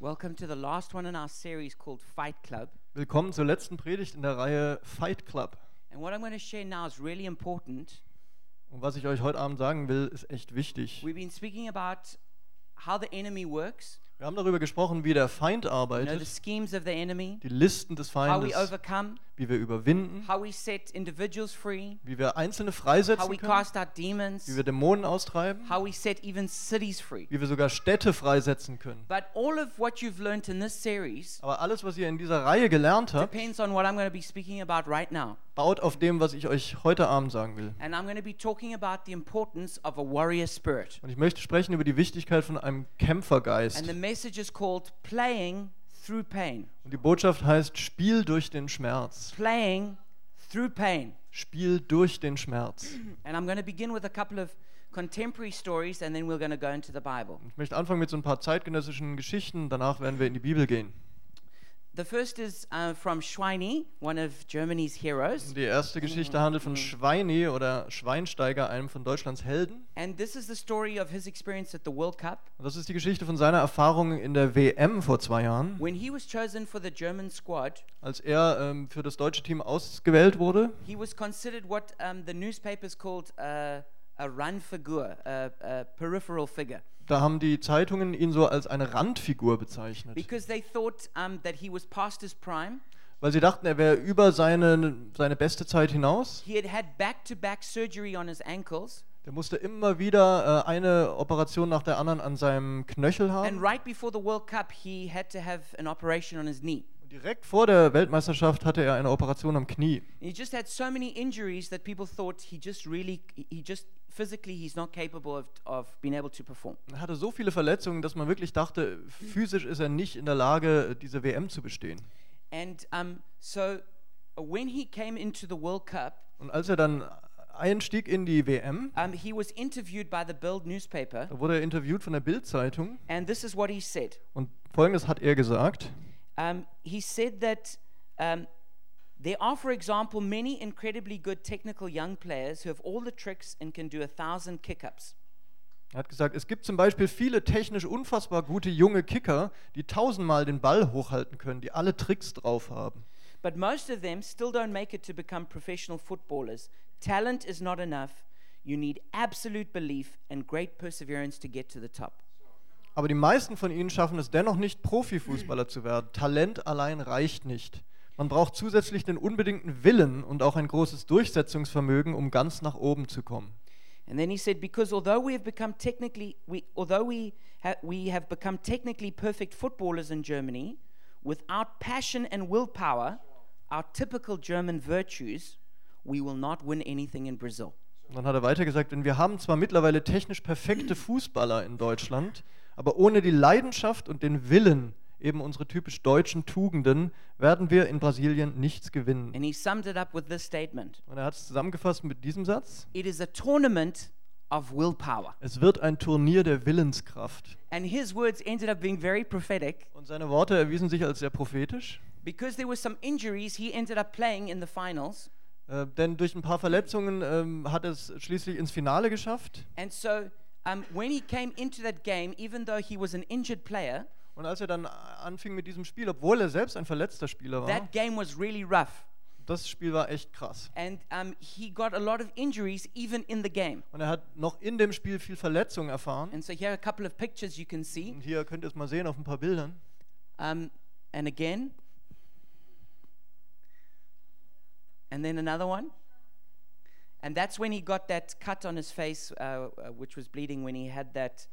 Welcome to the last one in our series called Fight Club. Willkommen zur letzten Predigt in der Reihe Fight Club. And what I'm going to share now is really important. Und was ich euch heute Abend sagen will, ist echt wichtig. We've been speaking about how the enemy works, Wir haben darüber gesprochen, wie der Feind you know, the arbeitet, schemes of the enemy, die Listen des how we Feindes, overcome, wie wir überwinden, how we set individuals free, wie wir Einzelne how freisetzen we können, cast out demons, wie wir Dämonen austreiben, how we set even cities free. wie wir sogar Städte freisetzen können. But all of what you've learned in this series Aber alles, was ihr in dieser Reihe gelernt habt, depends on what I'm going to be speaking about right now. baut auf dem, was ich euch heute Abend sagen will. And I'm going to be talking about the importance of a warrior spirit. Und ich möchte sprechen über die Wichtigkeit von einem Kämpfergeist. And the message is called Playing Through Pain. Und die Botschaft heißt Spiel durch den Schmerz. Playing Through Pain. Spiel durch den Schmerz. And I'm going to begin with a couple of contemporary stories and then we're going to go into the Bible. Ich möchte anfangen mit so ein paar zeitgenössischen Geschichten, danach werden wir in die Bibel gehen. The first is uh, from Schweini, one of Germany's heroes. Die erste Geschichte handelt von Schweini oder Schweinsteiger, einem von Deutschlands Helden. And this is the story of his experience at the World Cup. Das ist die Geschichte von seiner Erfahrung in der WM vor zwei Jahren, When he was chosen for the German squad, als er ähm, für das deutsche Team ausgewählt wurde. he was considered what um, the newspapers called uh, a run figure, a, a peripheral figure, Da haben die Zeitungen ihn so als eine Randfigur bezeichnet, because they thought um, that he was past his prime. weil sie dachten, er wäre über seine, seine beste Zeit hinaus. He had had back-to-back surgery on his ankles, Der musste immer wieder äh, eine Operation nach der anderen an seinem Knöchel and haben. right before the World Cup, he had to have an operation on his knee. Direkt vor der Weltmeisterschaft hatte er eine Operation am Knie. He just had so many injuries that people thought he just really, he just physically, he's not capable of, of being able to perform. Er hatte so viele Verletzungen, dass man wirklich dachte, physisch ist er nicht in der Lage, diese WM zu bestehen. And um, so when he came into the World Cup, Und als er dann einstieg in die WM, um, he was interviewed by the Bild newspaper, da wurde er interviewt von der Bild-Zeitung and this is what he said. und folgendes hat er gesagt. Um, he said that um, there are, for example, many incredibly good technical young players who have all the tricks and can do a thousand kick-ups. Er hat gesagt, es gibt zum Beispiel viele technisch unfassbar gute junge Kicker, die tausendmal den Ball hochhalten können, die alle Tricks drauf haben. But most of them still don't make it to become professional footballers. Talent is not enough. You need absolute belief and great perseverance to get to the top. Aber die meisten von ihnen schaffen es dennoch nicht, Profifußballer zu werden. Talent allein reicht nicht. Man braucht zusätzlich den unbedingten Willen und auch ein großes Durchsetzungsvermögen, um ganz nach oben zu kommen. And then he said, because although we have become technically, we, although we, ha- we have become technically perfect footballers in Germany, without passion and willpower, our typical German virtues, we will not win anything in Brazil. Und dann hat er weiter gesagt, denn wir haben zwar mittlerweile technisch perfekte Fußballer in Deutschland, aber ohne die Leidenschaft und den Willen, eben unsere typisch deutschen Tugenden, werden wir in Brasilien nichts gewinnen. And he summed it up with this statement Und er hat es zusammengefasst mit diesem Satz. It is a tournament of willpower. Es wird ein Turnier der Willenskraft. And his words ended up being very prophetic. Und seine Worte erwiesen sich als sehr prophetisch. Because there were some injuries, he ended up playing in the finals. Äh, denn durch ein paar Verletzungen ähm, hat er es schließlich ins Finale geschafft. And so um, when he came into that game, even though he was an injured player, Und als er dann anfing mit diesem Spiel, obwohl er selbst ein verletzter Spieler war, that game was really rough. das Spiel war echt krass. And um, he got a lot of injuries even in the game. Und er hat noch in dem Spiel viel Verletzung erfahren. And so here are a couple of pictures you can see. Und hier könnt ihr es mal sehen auf ein paar Bildern. Um, and again. And then another one. And that's when he got that cut on his face, uh, uh, which was bleeding when he had that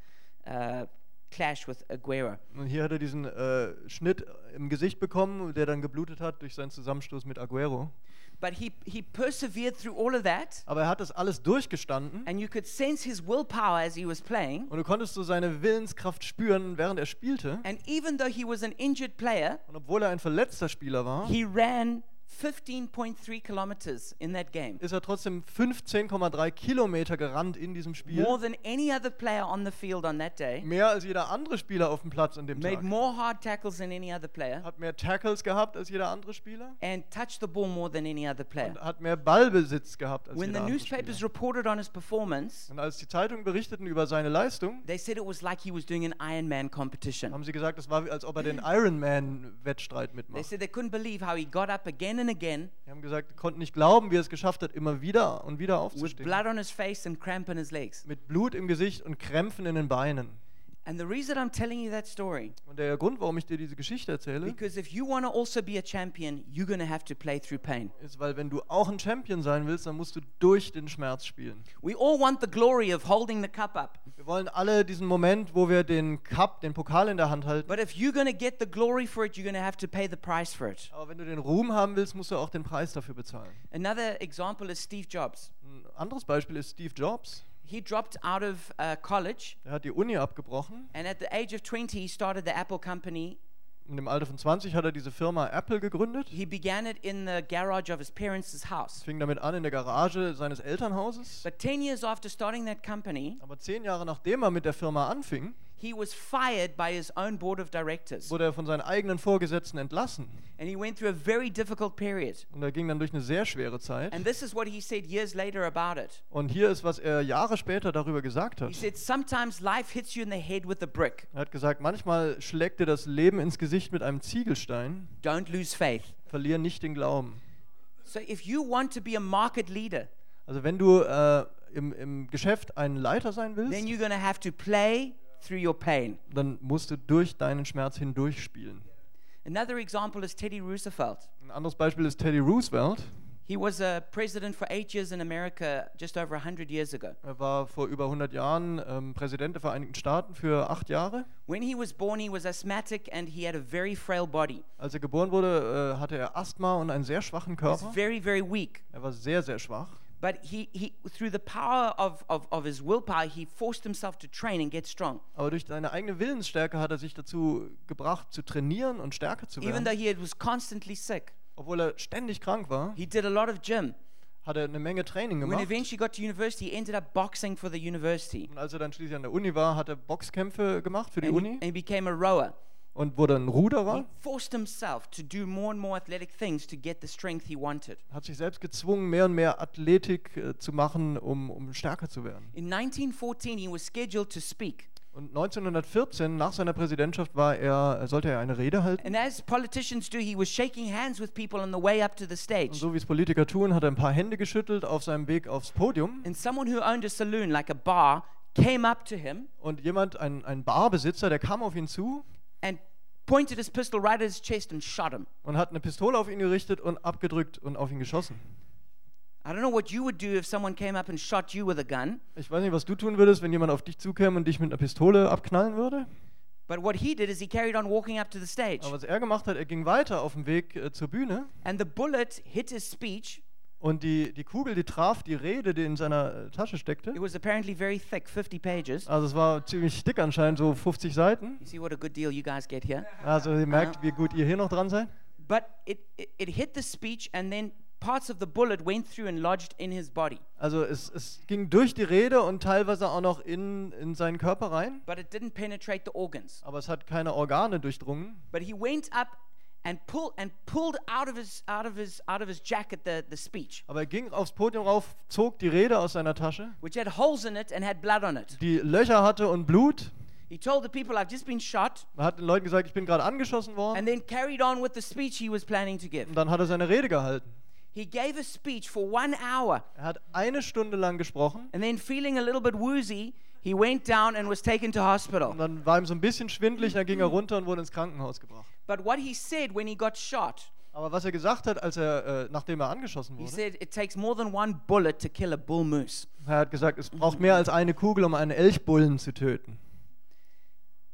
uh, clash with Aguero. Und hier hat er diesen äh, Schnitt im Gesicht bekommen, der dann geblutet hat durch seinen Zusammenstoß mit Aguero. But he, he persevered through all of that. Aber er hat das alles durchgestanden. And you could sense his willpower as he was playing. Und du konntest so seine Willenskraft spüren, während er spielte. And even though he was an injured player, Und obwohl er ein verletzter Spieler war, he ran 15.3 kilometers in that game. ist er trotzdem 15,3 Kilometer gerannt in diesem Spiel. More than any other player on the field on that day. Mehr als jeder andere Spieler auf dem Platz an dem Made Tag. more hard tackles than any other player. Hat mehr Tackles gehabt als jeder andere Spieler. And touched the ball more than any other player. Und hat mehr Ballbesitz gehabt als When jeder the andere newspapers Spieler. reported on his performance, Und als die Zeitungen berichteten über seine Leistung, they said it was like he was doing an Ironman competition. haben sie gesagt, es war, als ob er den Ironman-Wettstreit They mitmacht. said they couldn't believe how he got up again and again Die haben gesagt, konnten nicht glauben, wie er es geschafft hat, immer wieder und wieder with aufzustehen. blood on his face and cramp in his legs. Mit Blut im Gesicht und Krämpfen in den Beinen. And the reason I'm telling you that story, Und der Grund, warum ich dir diese Geschichte erzähle, because if you want to also be a champion, you're going to have to play through pain. ist, weil wenn du auch ein Champion sein willst, dann musst du durch den Schmerz spielen. We all want the glory of holding the cup up. Wir wollen alle diesen Moment, wo wir den Cup, den Pokal in der Hand halten. But if you're going to get the glory for it, you're going to have to pay the price for it. Aber wenn du den Ruhm haben willst, musst du auch den Preis dafür bezahlen. Another example is Steve Jobs. Ein anderes Beispiel ist Steve Jobs. He dropped out of uh, college, Er hat die Uni abgebrochen. and at the age of 20, he started the Apple company. Und im Alter von 20 hat er diese Firma Apple gegründet. He began it in the garage of his parents' house. Fing damit an in der Garage seines Elternhauses. But 10 years after starting that company, Aber zehn Jahre nachdem er mit der Firma anfing, he was fired by his own board of directors. wurde er von seinen eigenen Vorgesetzten entlassen. And he went through a very difficult period. Und er ging dann durch eine sehr schwere Zeit. And this is what he said years later about it. Und hier ist, was er Jahre später darüber gesagt He hat. said, Sometimes life hits you in the head with a brick. Er hat gesagt, manchmal schlägt dir das Leben ins Gesicht mit einem Ziegelstein. Don't lose faith. Verlier nicht den Glauben. So if you want to be a market leader, Also wenn du äh, im, im Geschäft ein Leiter sein then willst, you're going to have to play through your pain. dann musst du durch deinen Schmerz hindurchspielen. Another example is Teddy Roosevelt. Ein anderes Beispiel ist Teddy Roosevelt. He was a president for eight years in America just over 100 years ago. Er war vor über 100 Jahren ähm, Präsident der Vereinigten Staaten für acht Jahre. When he was born, he was asthmatic and he had a very frail body. Als er geboren wurde, äh, hatte er Asthma und einen sehr schwachen He was Körper. very, very weak. Er war sehr, sehr schwach. But he, he through the power of, of, of his willpower, he forced himself to train and get strong. Aber durch seine eigene Willensstärke hat er sich dazu gebracht, zu trainieren und stärker zu Even though werden. he was constantly sick, Obwohl er ständig krank war, he did a lot of gym. hat er eine Menge Training When gemacht. eventually got to university, he ended up boxing for the university. Und als er dann schließlich an der Uni war, hat er Boxkämpfe gemacht für die And he, Uni and he became a rower. Und wurde ein Ruderer. Hat sich selbst gezwungen, mehr und mehr Athletik äh, zu machen, um, um stärker zu werden. In 1914, he was scheduled to speak. Und 1914, nach seiner Präsidentschaft, war er, äh, sollte er eine Rede halten. And as politicians do, he was shaking hands with people on the way up to the Und stage. so wie es Politiker tun, hat er ein paar Hände geschüttelt auf seinem Weg aufs Podium. And someone who owned a saloon, like a bar, came up to him Und jemand, ein, ein Barbesitzer, der kam auf ihn zu and pointed his pistol right at his chest and shot him. und hat eine Pistole auf ihn gerichtet und abgedrückt und auf ihn geschossen. I don't know what you would do if someone came up and shot you with a gun, Ich weiß nicht, was du tun würdest, wenn jemand auf dich zukäme und dich mit einer Pistole abknallen würde. but what he did is he carried on walking up to the stage. Aber was er gemacht hat, er ging weiter auf dem Weg äh, zur Bühne And the bullet hit his speech. Und die, die Kugel, die traf die Rede, die in seiner äh, Tasche steckte. It was apparently very thick, 50 pages. Also es war ziemlich dick anscheinend, so 50 Seiten. You see what a good deal you guys get here. Also ihr merkt, wie gut ihr hier noch dran seid. But it, it, it hit the speech, and then parts of the bullet went through and lodged in his body. Also es, es ging durch die Rede und teilweise auch noch in, in seinen Körper rein. But it didn't penetrate the organs. Aber es hat keine Organe durchdrungen. But he went up and pulled and pulled out of his out of his out of his jacket the, the speech, Aber er ging aufs Podium rauf, zog die Rede aus seiner Tasche, which had holes in it and had blood on it. die Löcher hatte und Blut. He told the people, I've just been shot, Er hat den Leuten gesagt, ich bin gerade angeschossen worden. and then carried on with the speech he was planning to give. Und dann hat er seine Rede gehalten. He gave a speech for one hour, Er hat eine Stunde lang gesprochen and then feeling a little bit woozy, he went down and was taken to hospital. und dann war ihm so ein bisschen schwindelig, dann ging er runter und wurde ins Krankenhaus gebracht. But what he said when he got shot, Aber was er gesagt hat, als er, äh, nachdem er angeschossen he wurde, said it takes more than one bullet to kill a bull moose. er hat gesagt, es braucht mehr als eine Kugel, um einen Elchbullen zu töten.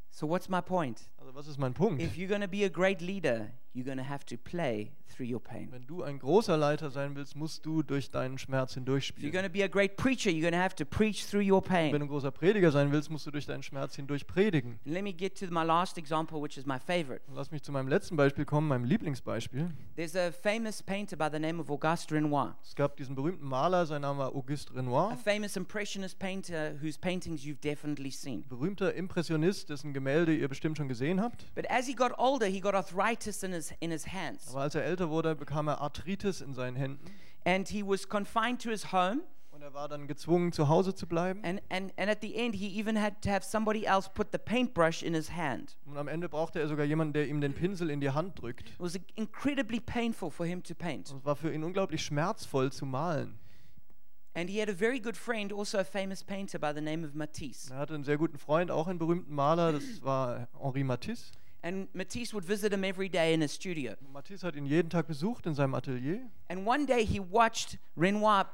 So what's my point? Was ist mein Punkt? If you're going to be a great leader, you're going to have to play through your pain. Wenn du ein großer Leiter sein willst, musst du durch deinen Schmerz If you're hindurchspielen. going to be a great preacher, you're going to have to preach through your Wenn du pain. ein großer Prediger sein willst, musst du durch deinen Schmerz hindurch predigen. And let me get to my last example, which is my favorite. Lass mich zu meinem letzten Beispiel kommen, meinem Lieblingsbeispiel. There's a famous painter by the name of Auguste Renoir, Es gab diesen berühmten Maler, sein Name war Auguste a Renoir. famous impressionist painter whose paintings you've definitely seen. Berühmter Impressionist, dessen Gemälde ihr bestimmt schon gesehen habt. But as he got older, he got arthritis in his, in his hands. Aber als er älter wurde, bekam er Arthritis in seinen Händen. And he was confined to his home. Und er war dann gezwungen, zu Hause zu bleiben. And, and, and at the end, he even had to have somebody else put the paintbrush in his hand. Und am Ende brauchte er sogar jemanden, der ihm den Pinsel in die Hand drückt. It was incredibly painful for him to paint. Und es war für ihn unglaublich schmerzvoll zu malen. And he had a very good friend, also a famous painter by the name of Matisse. Er hatte einen sehr guten Freund, auch einen berühmten Maler, das war Henri Matisse. And Matisse would visit him every day in his studio. Und Matisse hat ihn jeden Tag besucht in seinem Atelier. And one day he watched Renoir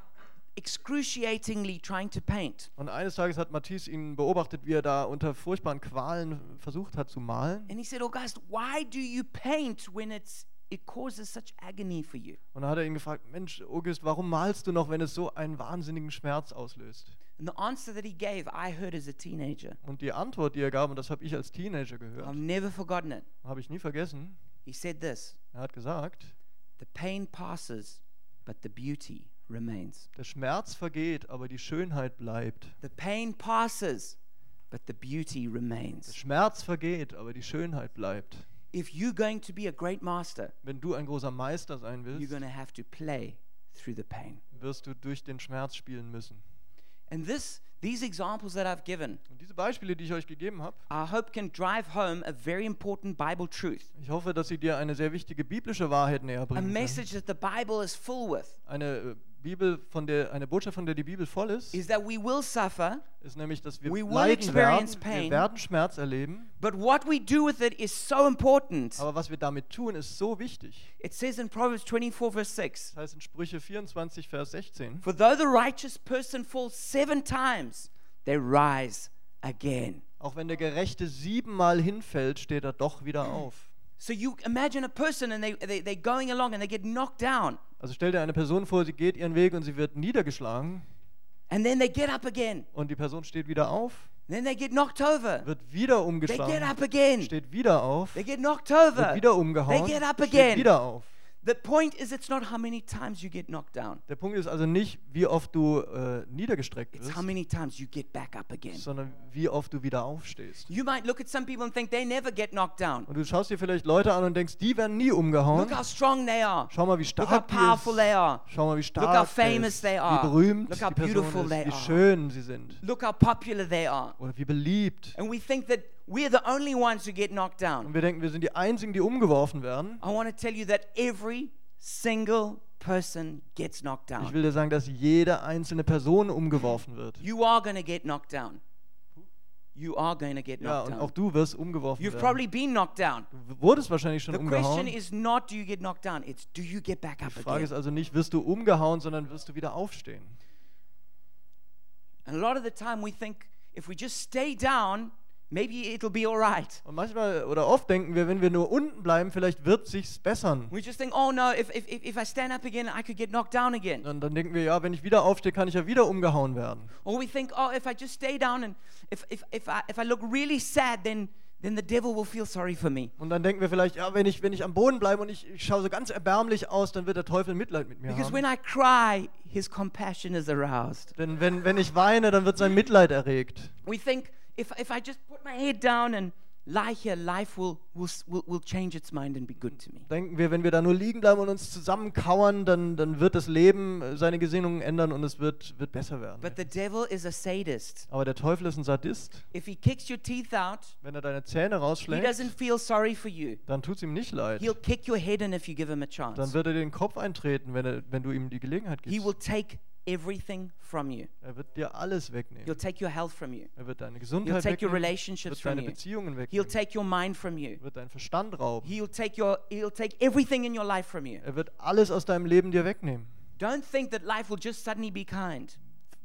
excruciatingly trying to paint. Und eines Tages hat Matisse ihn beobachtet, wie er da unter furchtbaren Qualen versucht hat zu malen. And he said, Auguste, why do you paint when it's it causes such agony for you? Und dann hat er ihn gefragt, Mensch, August, warum malst du noch, wenn es so einen wahnsinnigen Schmerz auslöst? And the answer that he gave, I heard as a teenager. Und die Antwort, die er gab, und das habe ich als Teenager gehört, I've never forgotten it. habe ich nie vergessen. He said this Er hat gesagt, The pain passes, but the beauty remains. der Schmerz vergeht, aber die Schönheit bleibt. The pain passes, but the beauty Der remains. Schmerz vergeht, aber die Schönheit bleibt. If you're going to be a great master, Wenn du ein großer Meister sein you're willst, going to have to play through the pain. wirst du durch den Schmerz spielen müssen. And this, these examples that I've given, Und diese Beispiele, die ich euch gegeben habe, I hope can drive home a very important Bible truth, ich hoffe, dass sie dir eine sehr wichtige biblische Wahrheit näher a bringen. message that the Bible is full with, Eine äh, Bibel, von der eine Botschaft, von der die Bibel voll ist, is that we will suffer, ist nämlich, dass wir We will leiden werden, experience wir pain. werden Schmerz erleben, but what we do with it is so important. aber was wir damit tun, ist so wichtig. It says in Proverbs 24, verse 6 Das heißt in Sprüche 24, Vers 16, For though the righteous person falls seven times, they rise again. auch wenn der Gerechte siebenmal hinfällt, steht er doch wieder auf. So you imagine a person and they, they, they're going along and they get knocked down, Also stell dir eine Person vor, sie geht ihren Weg und sie wird niedergeschlagen and then they get up again. und die Person steht wieder auf, Then they get knocked over. wird wieder They get umgeschlagen, up again. steht wieder auf, They get knocked wird over. wieder umgehauen, They get up steht again. wieder auf. The point is, it's not how many times you get knocked down, Der Punkt ist also nicht, wie oft du äh, niedergestreckt it's wirst, how many times you get back up again. sondern wie oft du wieder aufstehst. You might look at some people and think they never get knocked down. Und du schaust dir vielleicht Leute an und denkst, die werden nie umgehauen. Look how strong they are. Schau mal, wie Look how stark die powerful they ist. are. Schau mal, wie stark how der famous ist, they wie are. berühmt Look how die Person beautiful ist, they wie are. schön sie sind Look how popular they are. oder wie beliebt. And we think that we're the only ones who get knocked down. Und wir denken, wir sind die Einzigen, die umgeworfen werden. I want to tell you that every single person gets knocked Ich down. will dir sagen, dass jede einzelne Person umgeworfen wird. You are going to get knocked down. You are going to get Ja, knocked und auch du wirst umgeworfen You've werden. probably been knocked down. Du wurdest wahrscheinlich schon The question umgehauen. is not do you get knocked down, it's do you get back up Die Frage ist again. also nicht, wirst du umgehauen, sondern wirst du wieder aufstehen. And a lot of the time we think if we just stay down, maybe it'll be all right. Und manchmal oder oft denken wir, wenn wir nur unten bleiben, vielleicht wird sich's bessern. We just think, oh no, if, if, if I stand up again, I could get knocked down again. Und dann denken wir, ja, wenn ich wieder aufstehe, kann ich ja wieder umgehauen werden. Or we think, oh, if I just stay down and if, if, if, I, if I look really sad, then, then the devil will feel sorry for me. Und dann denken wir vielleicht, ja, wenn ich, wenn ich am Boden bleibe und ich, ich schaue so ganz erbärmlich aus, dann wird der Teufel Mitleid mit mir Because when haben. I cry, his compassion is aroused. Denn wenn, wenn ich weine, dann wird sein Mitleid erregt. We think if, if I just put my head down and lie here, life will, will, will, change its mind and be good to me. Denken wir, wenn wir da nur liegen bleiben und uns zusammenkauern, dann, dann wird das Leben äh, seine Gesinnungen ändern und es wird, wird besser werden. But the devil is a sadist. Aber der Teufel ist ein Sadist. If he kicks your teeth out, Wenn er deine Zähne he rausschlägt, doesn't feel sorry for you. dann tut es ihm nicht leid. He'll kick your head in if you give him a Dann chance. wird er den Kopf eintreten, wenn, er, wenn du ihm die Gelegenheit He gibst. will take everything from you. Er wird dir alles wegnehmen. He'll take your health from you. Er wird deine He'll Gesundheit take your wegnehmen, relationships wird from deine you. Beziehungen He'll wegnehmen, take your mind from you. wird deinen Verstand rauben. He'll take your he'll take everything in your life from you. Er wird alles aus deinem Leben dir wegnehmen. Don't think that life will just suddenly be kind.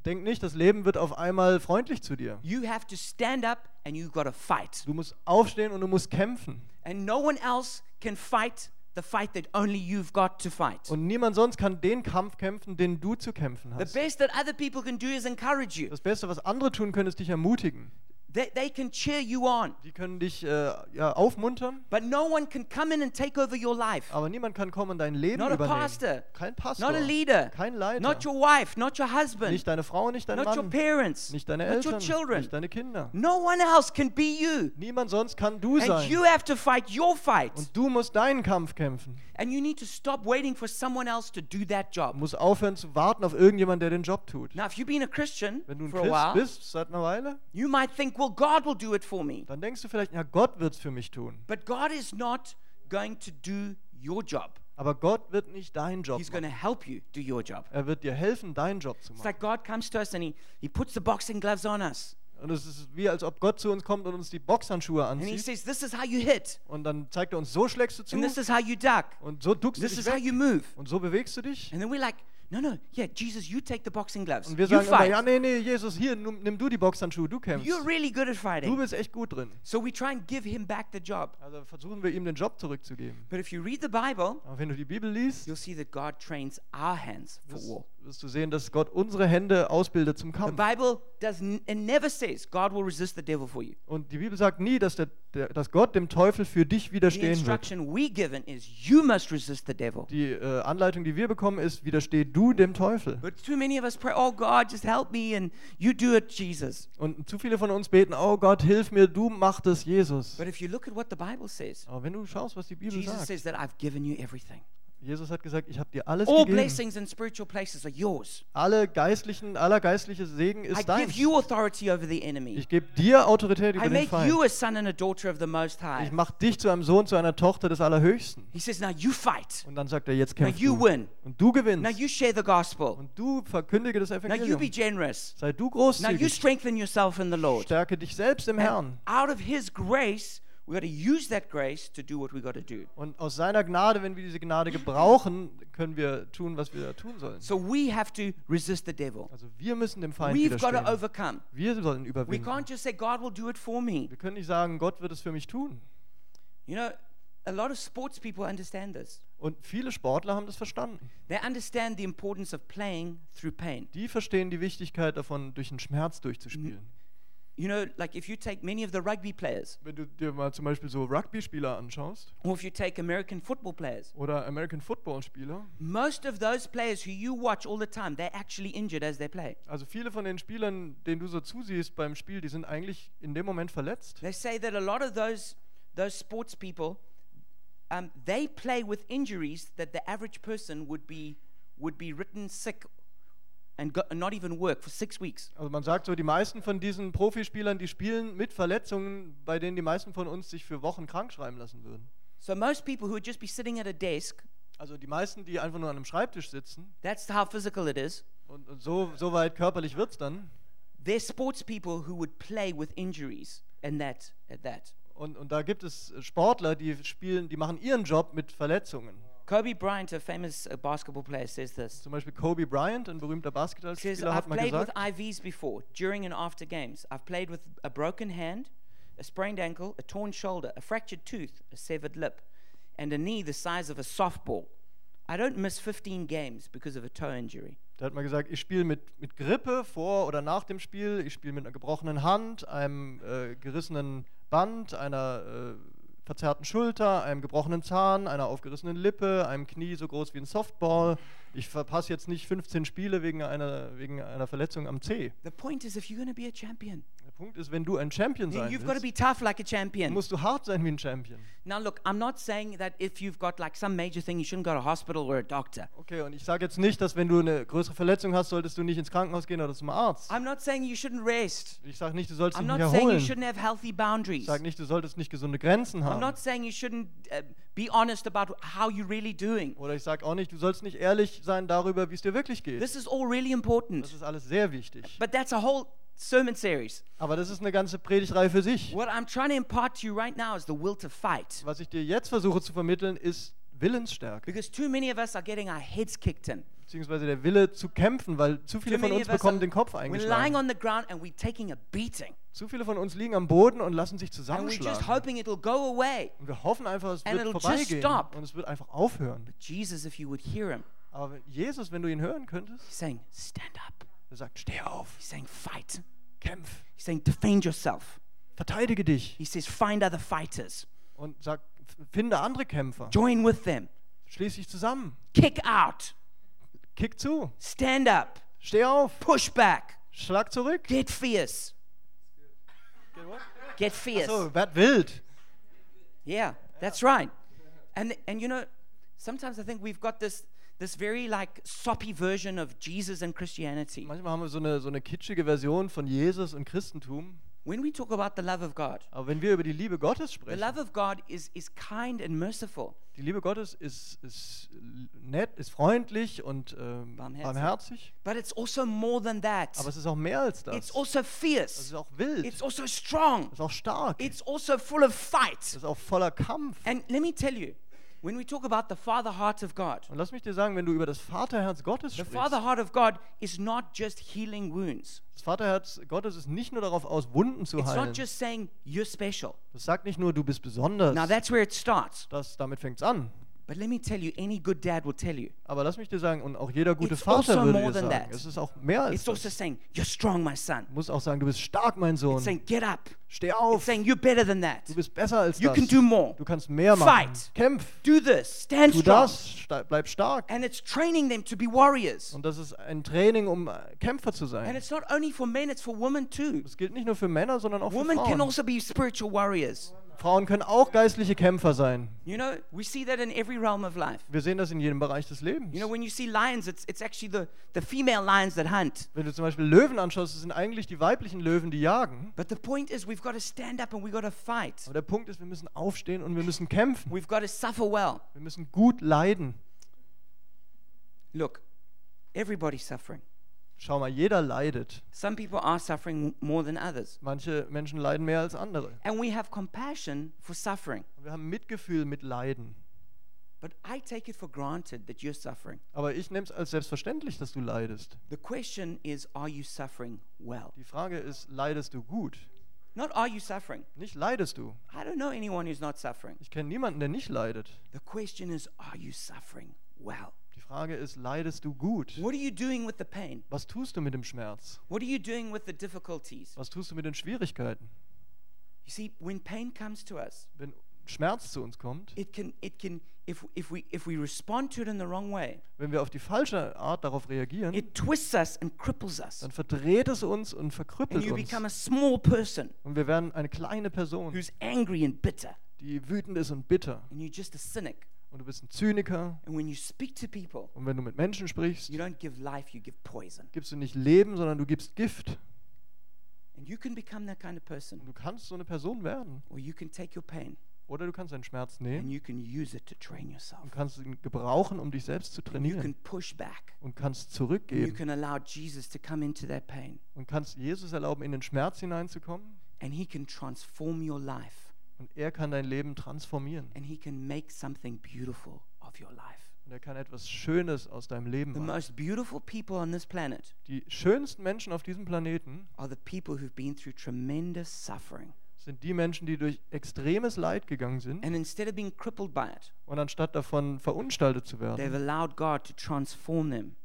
Denk nicht, das Leben wird auf einmal freundlich zu dir. You have to stand up and you've got to fight. Du musst aufstehen und du musst kämpfen. And no one else can fight the fight that only you've got to fight. Und niemand sonst kann den Kampf kämpfen, den du zu kämpfen The hast. best that other people can do is encourage you. Das Beste, was andere tun können, ist dich ermutigen. They, they can cheer you on. Die können dich äh, ja, aufmuntern, But no one can come in and take over your life. aber niemand kann kommen und dein Leben Not a übernehmen. pastor. Kein Pastor, Not a leader. kein Leiter, Not your wife, not your husband, nicht deine Frau, nicht dein not your Mann, parents, nicht deine not your Eltern, children. nicht deine Kinder. No one else can be you. Niemand sonst kann du And sein. you have to fight your fight. Und du musst deinen Kampf kämpfen. And you need to stop waiting for someone else to do that Du job. musst aufhören zu warten auf irgendjemanden, der den Job tut. Now, if you've been a Christian Wenn du ein for a Christ while, bist seit einer Weile, you might think, well, God will do it for me. dann denkst du vielleicht, ja, Gott wird es für mich tun. But God is not going to do your job. Aber Gott wird nicht deinen Job He's going to machen. help you do your job. Er wird dir helfen, deinen Job zu It's machen. like God comes to us and he, he puts the boxing gloves on us. Und es ist wie, als ob Gott zu uns kommt und uns die Boxhandschuhe And he anzieht. says, This is how you hit. Und dann zeigt er uns, so schlägst du zu. And this is how you duck. Und so duckst du This dich is how weg. you move. Und so bewegst du dich. And then we're like, No, no, yeah, Jesus, you take the boxing gloves. Und wir You sagen immer, fight. ja, nee, nee, Jesus, hier, nimm, du die Boxhandschuhe, du kämpfst. You're really good at Du fighting. bist echt gut drin. So we try and give him back the job. Also versuchen wir ihm den Job zurückzugeben. But if you read the Bible, Aber wenn du die Bibel liest, you'll see that God trains our hands for war. Wirst du sehen, dass Gott unsere Hände ausbildet zum The Kampf. Bible does it never says God will resist the devil for you. Und die Bibel sagt nie, dass, der, der, dass Gott dem Teufel für dich The widerstehen wird. instruction we given is you must resist the devil. Die äh, Anleitung, die wir bekommen, ist, widersteh du dem Teufel. But too many of us pray, oh God, just help me, and you do it, Jesus. Und zu viele von uns beten, oh Gott, hilf mir, du mach das, Jesus. But if you look at what the Bible says, Aber wenn du schaust, was die Bibel Jesus sagt, says that I've given you everything. Jesus hat gesagt, ich habe dir alles All gegeben. blessings in spiritual places are yours. Alle geistlichen, aller geistliche Segen I ist give dein. you authority over the enemy. Ich gebe dir Autorität über I den make Feind. you a son and a daughter of the Most Ich High. mache dich zu einem Sohn, zu einer Tochter des Allerhöchsten. He says, now you fight. Und dann sagt er, jetzt Now kämpfst you du. win. Und du gewinnst. Now you share the gospel. Und du verkündige das Now you Evangelium. be generous. Sei du Now you großzügig. strengthen yourself in the Lord. Stärke dich selbst im Herrn. And out of His grace, we got to use that grace to do what we got to do. Und aus seiner Gnade, wenn wir diese Gnade gebrauchen, können wir tun, was wir tun sollen. So we have to resist the devil. Also wir müssen dem Feind We've got to overcome. Wir sollen We überwinden. can't just say, God will do it for me. Wir können nicht sagen, Gott wird es für mich tun. You know, a lot of sports people understand this. Und viele Sportler haben das verstanden. They understand the importance of playing through pain. Die verstehen die Wichtigkeit davon, durch den Schmerz durchzuspielen. You know, like if you take many of the rugby players, Wenn du dir mal zum Beispiel so Rugby-Spieler anschaust or if you take American football players, oder American Football-Spieler, most of those players who you watch all the time, they're actually injured as they play. also viele von den Spielern, denen du so zusiehst beim Spiel, die sind eigentlich in dem Moment verletzt. They say that a lot of those those sports people, um, they play with injuries that the average person would be would be written sick and, go, and not even work for six weeks. Also man sagt so, die meisten von diesen Profispielern, die spielen mit Verletzungen, bei denen die meisten von uns sich für Wochen krank schreiben lassen würden. So most people who would just be sitting at a desk, Also die meisten, die einfach nur an einem Schreibtisch sitzen that's how physical it is. und, und so, so weit körperlich wird es dann. They're sports people who would play with injuries and that at that. Und, und da gibt es Sportler, die spielen, die machen ihren Job mit Verletzungen. Kobe Bryant, a famous uh, basketball player, says this. Zum Beispiel Kobe Bryant, ein berühmter He says, Basketballspieler, I've hat mal played with IVs before, during and after games. I've played with a broken hand, a sprained ankle, a torn shoulder, a fractured tooth, a severed lip, and a knee the size of a softball. I don't miss 15 games because of a toe injury. der hat mal gesagt, ich spiele mit, mit Grippe vor oder nach dem Spiel, ich spiele mit einer gebrochenen Hand, einem äh, gerissenen Band, einer äh, verzerrten Schulter, einem gebrochenen Zahn, einer aufgerissenen Lippe, einem Knie so groß wie ein Softball. Ich verpasse jetzt nicht 15 Spiele wegen einer, wegen einer Verletzung am Zeh. The point is, if you're to be a champion, Punkt ist, wenn du ein Champion sein you've got to willst, be tough like a champion. musst du hart sein wie ein Champion. Now, look, I'm not saying that if you've got like some major thing, you shouldn't go to hospital or a doctor. Okay, und ich sage jetzt nicht, dass wenn du eine größere Verletzung hast, solltest du nicht ins Krankenhaus gehen oder zum Arzt. I'm not saying you shouldn't rest. Ich sage nicht, du sollst I'm dich nicht not saying you erholen. shouldn't have healthy Ich boundaries. sage nicht, du solltest nicht gesunde Grenzen I'm haben. not saying you shouldn't uh, be honest about how you're really doing. Oder ich sage auch nicht, du sollst nicht ehrlich sein darüber, wie es dir wirklich geht. This is all really Das important. ist alles sehr wichtig. But that's a whole sermon series. Aber das ist eine ganze Predigtreihe für sich. What I'm trying to impart to you right now is the will to fight. Was ich dir jetzt versuche zu vermitteln, ist Willensstärke. Because too many of us are getting our heads kicked in. beziehungsweise der Wille zu kämpfen, weil zu viele von uns bekommen den Kopf We're lying eingeschlagen. on the ground and we're taking a beating. Zu viele von uns liegen am Boden und lassen sich zusammenschlagen. hoping it'll go away. Und wir hoffen einfach, es And wird it'll just vorbeigehen stop. und es wird einfach aufhören. But Jesus, if you would hear him, Aber Jesus, wenn du ihn hören könntest, saying, stand up. Er sagt, steh auf, He's saying, fight. kämpf, He's saying, defend yourself. verteidige dich He says, find other fighters. und sag, f- finde andere Kämpfer, Join with them. schließ dich zusammen, Kick out. kick zu, Stand up. steh auf, Push back. schlag zurück. Get fierce. Get fierce. So, werd wild. Yeah, that's right. And and you know, sometimes I think we've got this this very like soppy version of Jesus and Christianity. Manchmal haben wir so eine, so eine kitschige Version von Jesus und Christentum. When we talk about the love of God, Aber wenn wir über die Liebe Gottes the sprechen, love of God is is kind and merciful. die Liebe Gottes ist, ist nett, ist freundlich und ähm, Barmherzig. barmherzig. But it's also more than that. Aber es ist auch mehr als das. It's also Es fierce. ist auch wild. It's also strong. Es ist auch stark. It's also full of Es fight. ist auch voller Kampf. And let me tell you, when we talk about the Father heart of God, Und lass mich dir sagen, wenn du über das Vaterherz Gottes the sprichst, Father heart of God is not just healing wounds. das Vaterherz Gottes ist nicht nur darauf aus, Wunden zu It's heilen. not just saying you're special. Das sagt nicht nur, du bist besonders. Now that's where it starts. Das, damit fängt es an. But let me tell you, any good dad will tell you. Aber lass mich dir sagen, und auch jeder gute It's Vater also würde dir sagen, that. es ist auch mehr als It's also das. saying, You're strong, my son. Du musst auch sagen, du bist stark, mein It's Sohn. saying, Get up. Steh It's auf. saying, You're better than that. Du bist besser als You das. can do more. Du kannst mehr machen. Fight. Kämpf. Do this. Stand strong. das. Sta- Bleib stark. And it's training them to be warriors. Und das ist ein Training, um äh, Kämpfer zu And sein. it's not only for men, it's for women too. Das gilt nicht nur für Männer, sondern auch für Women can Frauen. also be spiritual warriors. Frauen können auch geistliche Kämpfer sein. You know, we see that in every realm of life. Wir sehen das in jedem Bereich des Lebens. You know, when you see lions, it's, it's actually the, the female lions that hunt. Wenn du zum Beispiel Löwen anschaust, das sind eigentlich die weiblichen Löwen, die jagen. But the point is, we've got to stand up and we've got to fight. Aber der Punkt ist, wir müssen aufstehen und wir müssen kämpfen. We've got to suffer well. Wir müssen gut leiden. Look, everybody's suffering. Schau mal, jeder leidet. Some people are suffering more than others. Manche Menschen leiden mehr als andere. And we have compassion for suffering. Und wir haben Mitgefühl mit Leiden. But I take it for granted that you're suffering. Aber ich nehme es als selbstverständlich, dass du leidest. The question is, are you suffering well? Die Frage ist, leidest du gut? Not are you suffering? Nicht leidest du. I don't know anyone who's not suffering. Ich kenne niemanden, der nicht leidet. The question is, are you suffering well? Die Frage ist, leidest du gut? What are you doing with the pain? Was tust du mit dem Schmerz? What are you doing with the difficulties? Was tust du mit den Schwierigkeiten? You see, when pain comes to us, Wenn Schmerz zu uns kommt, it can, it can, if, if we, if we respond to it in the wrong way, wenn wir auf die falsche Art darauf reagieren, it twists us and cripples us. dann verdreht es uns und And verkrüppelt you uns. become a small person Und wir werden eine kleine Person, who's angry and bitter. die wütend ist und bitter. And you're just a cynic. Und du bist ein Zyniker. And when you speak to people, Und wenn du mit Menschen sprichst, you don't give life, you give poison. gibst du nicht Leben, sondern du gibst Gift. And you can become that kind of person. Und du kannst so eine Person werden. Or you can take your pain Oder du kannst deinen Schmerz and nehmen you can use it to train yourself. und kannst ihn gebrauchen, um dich selbst zu And you trainieren. can push back. Und kannst zurückgeben. can allow Jesus to come into that pain. Und kannst Jesus erlauben, in den Schmerz hineinzukommen. And he can transform your life. Und er kann dein Leben transformieren. And he can make something beautiful of your life. Und er kann etwas Schönes aus deinem Leben The machen. most beautiful people on this planet Die schönsten Menschen auf diesem Planeten are the people who've been through tremendous suffering. sind die Menschen, die durch extremes Leid gegangen sind. And instead of being crippled by it, Und anstatt davon verunstaltet zu they've werden, allowed God to transform them.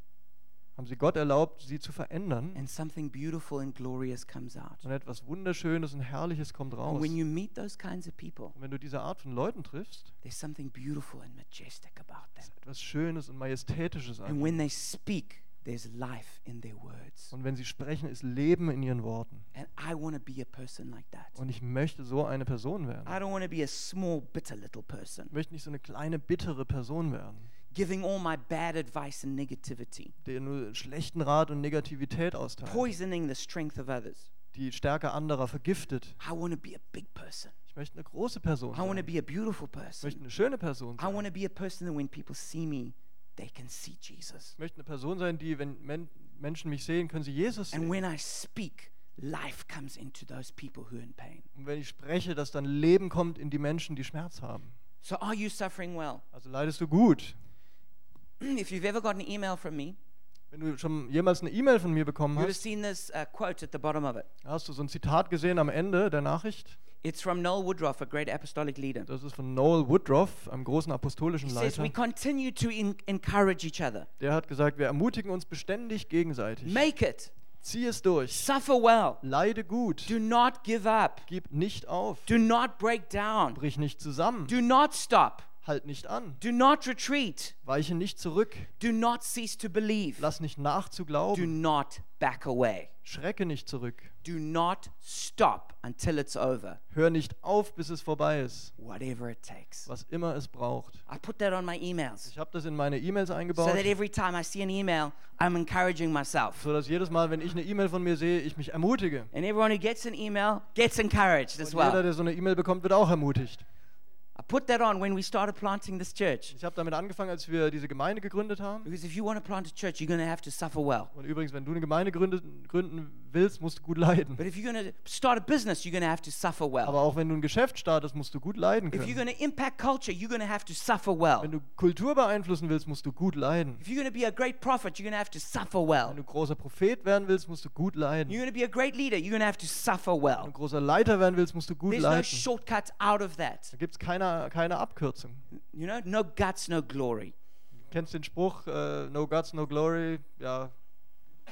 Haben sie Gott erlaubt, sie zu verändern. And something beautiful and glorious comes out. Und etwas Wunderschönes und Herrliches kommt And raus. when you meet those kinds of people, Und wenn du diese Art von Leuten triffst, there's something beautiful and majestic about them. ist etwas Schönes und Majestätisches an. And ihnen. when they speak, there's life in their words. Und wenn sie sprechen, ist Leben in ihren Worten. And I want to be a person like that. Und ich möchte so eine Person werden. I don't want to be a small, bitter little person, Ich möchte nicht so eine kleine, bittere Person werden, giving all my bad advice and negativity, der nur schlechten Rat und Negativität austeilt, poisoning the strength of others. die Stärke anderer vergiftet. I want to be a big person. Ich möchte eine große Person I want to sein. be a beautiful Ich möchte person. eine schöne Person I want sein. to be a person that when people see me, they can see Jesus. Ich möchte eine Person sein, die, wenn Men Menschen mich sehen, können sie Jesus And sehen. when I speak, life comes into those people who are in pain. Und wenn ich spreche, dass dann Leben kommt in die Menschen, die Schmerz haben. So are you suffering well? Also leidest du gut. If you've ever got an email from me, Wenn du schon jemals eine E-Mail von mir bekommen hast, seen this uh, quote at the bottom of it. hast du so ein Zitat gesehen am Ende der Nachricht. It's from Noel Woodruff, a great apostolic leader. Das ist von Noel Woodruff, einem großen apostolischen He says, We Leiter. continue to en- encourage each other. Der hat gesagt, wir ermutigen uns beständig gegenseitig. Make it, Zieh es durch. suffer well, Leide gut. do not give up, Gib nicht auf. do not break down, Brich nicht zusammen. do not stop, Halt nicht an. do not retreat, Weiche nicht zurück. do not cease to believe, Lass nicht do nachzuglauben. not back away, Schrecke nicht zurück. do not stop until it's over, Hör nicht auf, bis es vorbei ist. whatever it takes. Was immer es braucht. I put that on my emails Ich habe das in meine E-Mails so eingebaut, that every time I see an email, I'm encouraging myself. so dass jedes Mal, wenn ich eine E-Mail von mir sehe, ich mich ermutige. And everyone who gets an email gets encouraged as Und jeder, well. der so eine E-Mail bekommt, wird auch ermutigt. Ich habe damit angefangen, als wir diese Gemeinde gegründet haben. Because if you want to plant a church, you're going to have to suffer well. Und übrigens, wenn du eine Gemeinde gründen, gründen willst, musst du gut leiden. But if you're going to start a business, you're going to have to suffer well. Aber auch wenn du ein Geschäft startest, musst du gut leiden If you're können. going to impact culture, you're going to have to suffer well. Wenn du Kultur beeinflussen willst, musst du gut leiden. If you're going to be a great prophet, you're going to have to suffer well. Wenn du großer Prophet werden willst, musst du gut leiden. You're going to be a great leader, you're going to have to suffer Wenn du well. großer Leiter werden willst, musst du gut There's no leiden. shortcuts out of that. Da gibt es keine, keine Abkürzung. You know, no guts, no glory. Du kennst den Spruch, äh, no guts, no glory. Ja,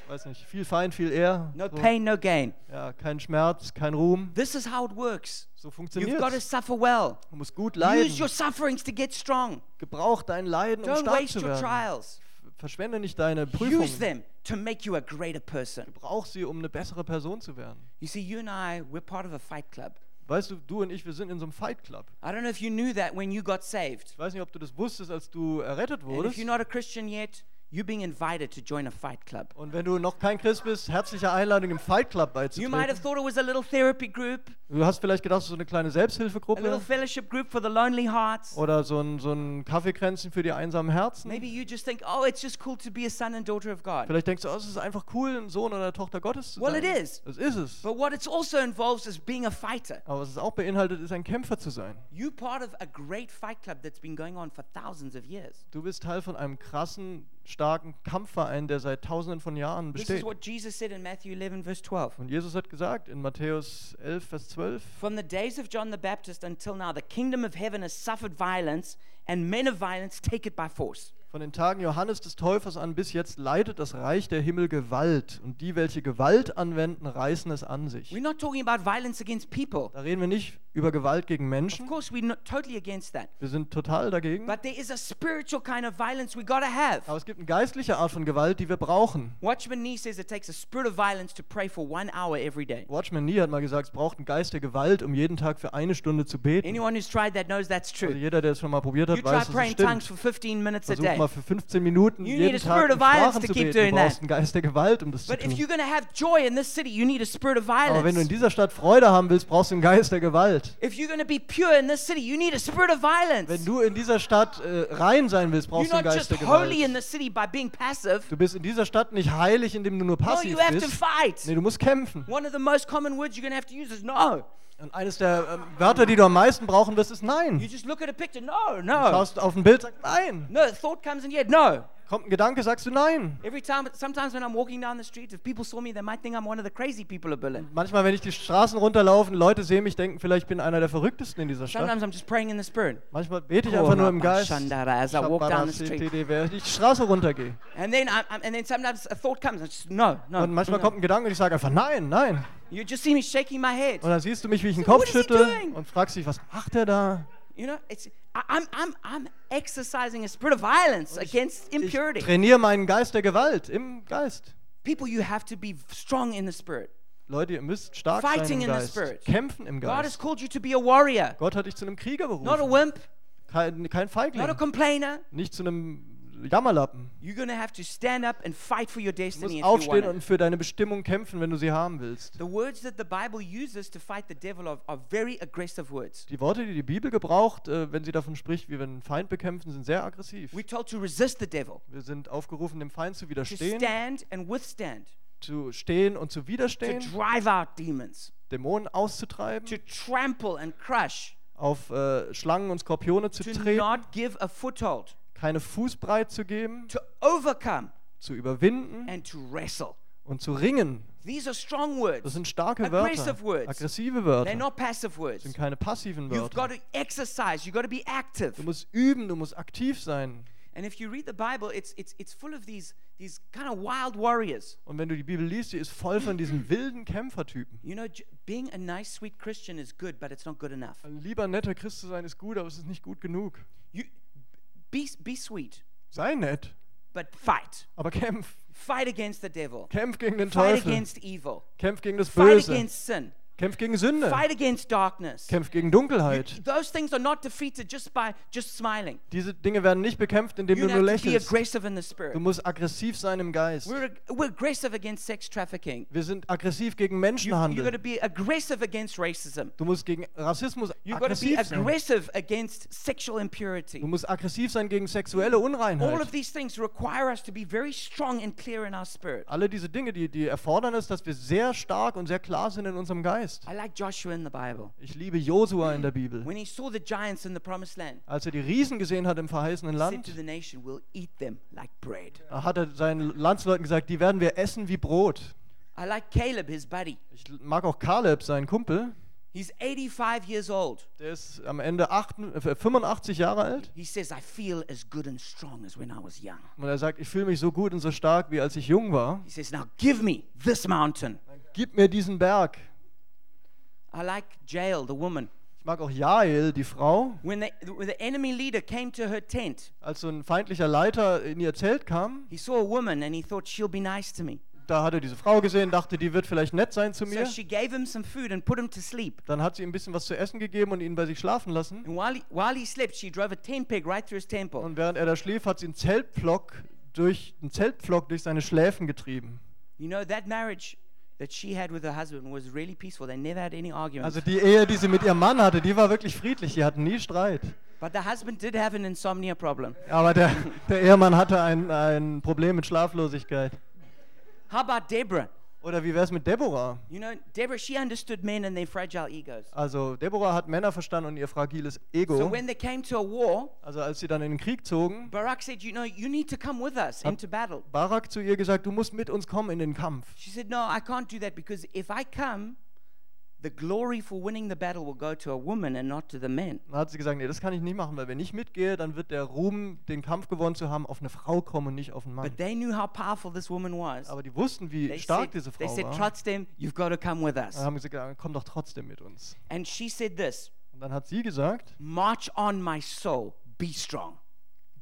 weiß nicht, viel Feind, viel ehr. No So. pain, no gain. Ja, kein Schmerz, kein Ruhm. This is how it works. So You've funktioniert got to es. suffer well. Du musst gut Use your leiden. sufferings to get strong. Gebrauch dein Leiden, um Don't stark waste zu your werden. trials. Verschwende nicht deine Use Prüfungen. them to make you a greater person. Gebrauch sie, um eine bessere Person zu werden. You see, you and I, we're part of a fight club. Weißt du, du und ich, wir sind in so einem Fight Club. I don't know if you knew that when you got saved. Ich weiß nicht, ob du das wusstest, als du errettet And if wurdest. you're not a Christian yet, you're being invited to join a fight club. Und wenn du noch kein Christ bist, herzliche Einladung im Fight Club You might have beizutreten. thought it was a little therapy group, Du hast vielleicht gedacht, so eine kleine a little Selbsthilfegruppe fellowship group for the lonely hearts. oder so ein, so ein Kaffeekränzchen für die einsamen Herzen. Maybe you just think, oh, it's just cool to be a son and daughter of God. Vielleicht denkst du, oh, es ist einfach cool, ein Sohn oder Tochter Gottes zu Well, sein. it is. Das ist es. But what it also involves is being a fighter. Aber was es auch beinhaltet, ist ein Kämpfer zu sein. You part of a great fight club that's been going on for thousands of years. Du bist Teil von einem krassen, starken Kampfverein, der seit tausenden von Jahren This is besteht. what Jesus said in Matthew 11, verse 12. Und Jesus hat gesagt in Matthäus 11, Vers 12, From the days of John the Baptist until now, the kingdom of heaven has suffered violence, and men of violence take it by force. Von den Tagen Johannes des Täufers an bis jetzt leidet das Reich der Himmel Gewalt. Und die, welche Gewalt anwenden, reißen es an sich. We're not talking about violence against people. Da reden wir nicht über Gewalt gegen Of Menschen. course, we're not totally against that. Wir sind total dagegen. But there is a spiritual kind of violence we gotta have. Aber es gibt eine geistliche Art von Gewalt, die wir brauchen. Watchman Nee says it takes a spirit of violence to pray for one hour every day. Watchman Nee hat mal gesagt, es braucht einen Geist der Gewalt, um jeden Tag für eine Stunde zu beten. Anyone who's tried that knows that's Also true. jeder, der es schon mal probiert You hat, try weiß, dass es praying tongues for 15 minutes a day. mal für 15 Minuten You jeden need a Tag spirit in of violence Sprachen to zu keep beten. Du doing brauchst that. einen Geist der Gewalt, um das zu But if tun. you're going to have joy in this city, you need a spirit of Aber wenn du in violence. dieser Stadt Freude haben willst, brauchst du einen Geist der Gewalt. If you're going to be pure in this city, you need a spirit of Wenn du in dieser Stadt äh, rein sein willst, brauchst du einen Geist der holy in Gewalt. the city by being passive. Du bist in dieser Stadt nicht heilig, indem du nur No, passiv you have to bist. fight. Nee, du musst kämpfen. One of the most common words you're going to have to use is no. Und eines der ähm, Wörter, die du am meisten brauchen wirst, ist You Nein. just look at a picture, no, Du no. schaust auf ein Bild, sagst Nein. No, a thought comes in your head, no. Kommt ein Gedanke, sagst du Nein. Every time, sometimes when I'm walking down the street, if people saw me, they might think I'm one of the crazy people of Berlin. Manchmal, wenn ich die Straßen runterlaufe, Leute sehen mich, denken vielleicht, ich bin einer der Verrücktesten in dieser Stadt. Sometimes I'm just praying in the spirit. Manchmal bete ich einfach nur im Geist. As I walk down the street. Während ich die Straße runtergehe. And then, and then sometimes a thought comes, and just no, no. Und manchmal no. kommt ein Gedanke und ich sage einfach Nein, nein. You just see me shaking my head. Und dann siehst du mich, wie ich den Kopf schüttle und fragst dich, was macht er da? You know, I'm I'm I'm exercising a spirit of violence against Ich impurity. trainiere meinen Geist der Gewalt im Geist. People, you have to be strong in the spirit. Leute, ihr müsst stark Fighting sein im in the Geist. Kämpfen im God has Geist. called you to be a warrior, Gott hat dich zu einem Krieger not a berufen. wimp, Kein, kein not a Feigling. complainer. Nicht zu einem Jammerlappen. You're to have to stand up and fight for your Du destiny musst you want aufstehen und für deine Bestimmung kämpfen, wenn du sie haben willst. The words that the Bible uses to fight the devil are, are very aggressive words. Die Worte, die die Bibel gebraucht, äh, wenn sie davon spricht, wie wir einen Feind bekämpfen, sind sehr aggressiv. We're told to resist the devil, Wir sind aufgerufen, dem Feind zu to widerstehen, stand and withstand, zu stehen und zu to widerstehen, drive out demons, Dämonen auszutreiben, to trample and crush, auf äh, Schlangen und Skorpione zu to treten, not give a foothold. Keine Fußbreit zu geben, to overcome, zu überwinden and to wrestle. und zu ringen. These are strong Das words. sind starke Aggressive Wörter, words. aggressive They're Wörter, not passive words. sind keine passiven You've got Wörter. to exercise. You've got to be active. Du musst üben, du musst aktiv sein. And if you read the Bible, it's, it's, it's full of these, these kind of wild warriors. Und wenn du die Bibel liest, die ist voll von diesen wilden Kämpfertypen. You know, being a nice, sweet Christian is good, but it's not good enough. Ein lieber netter Christ zu sein ist gut, aber es ist nicht gut genug. You, be, be sweet, Sei nett, but fight. aber kämpf. Fight against the devil. Kämpf gegen den Fight Teufel. against evil. Kämpf gegen das Fight Böse. against sin. Kämpf gegen Sünde. Fight against darkness. Kämpf gegen Dunkelheit. Those things are not defeated just by just smiling. Diese Dinge werden nicht bekämpft, indem You du nur lächelst. aggressive Du musst aggressiv sein im Geist. We're, we're aggressive against sex trafficking. Wir sind aggressiv gegen You, you Menschenhandel. to be aggressive against racism. Du musst gegen Rassismus got to be aggressiv sein. aggressive against sexual Du impurity. musst aggressiv sein gegen sexuelle All of Unreinheit. these things require us to be very strong and clear in our spirit. Alle diese Dinge, die, die erfordern es, dass wir sehr stark und sehr klar sind in unserem Geist. I like Joshua in the Bible. Ich liebe Josua in der Bibel. When he saw the giants in the promised land, Als er die Riesen gesehen hat im verheißenen he said Land, to the nation, We'll eat them like bread. hat er seinen Landsleuten gesagt, die werden wir essen wie Brot. I like Caleb, his buddy. Ich mag auch Kaleb, seinen Kumpel. He's 85 years old. Der ist am Ende 8, äh, 85 Jahre alt. He says, I feel as good and strong as when I was young. Und er sagt, ich fühle mich so gut und so stark, wie als ich jung war. He says, Now give me this mountain. Gib mir diesen Berg. I like Jael, the woman. Ich mag auch Jael, die Frau. When the, when the enemy leader came to her tent, Als so ein feindlicher Leiter in ihr Zelt kam, he saw a woman and he thought, She'll be nice to me. da hat er diese Frau gesehen, dachte, die wird vielleicht nett sein zu So mir. she gave him some food and put him to sleep. Dann hat sie ihm ein bisschen was zu essen gegeben und ihn bei sich schlafen lassen. And while he, while he slept, she drove a tent peg right through his temple. Und während er da schlief, hat sie einen Zeltpflock durch einen Zeltpflock durch seine Schläfen getrieben. You know, that marriage that she had with her husband was really peaceful. They never had any arguments. Also die Ehe, die sie mit ihrem Mann hatte, die war wirklich friedlich. Die hatten nie Streit. But the husband did have an insomnia problem. Aber der, der Ehemann hatte ein, ein Problem mit Schlaflosigkeit. How about Deborah? Oder wie wäre es mit Deborah? You know, Deborah, she understood men and their fragile egos. Also Deborah hat Männer verstanden und ihr fragiles Ego. So when they came to a war, Also als sie dann in den Krieg zogen, Barak said, You know, you need to come with us into battle. Barak zu ihr gesagt, du musst mit uns kommen in den Kampf. She said, No, I can't do that because if I come, the glory for winning the battle will go to a woman and not to the men. Dann hat sie gesagt, nee, das kann ich nicht machen, weil wenn ich mitgehe, dann wird der Ruhm, den Kampf gewonnen zu haben, auf eine Frau kommen und nicht auf einen Mann. But they knew how powerful this woman was. Aber die wussten, wie They stark said, diese they Frau said war. trotzdem, you've got to come with us. Dann haben sie gesagt, komm doch trotzdem mit uns. And she said this Und dann hat sie gesagt, March on, my soul, be strong.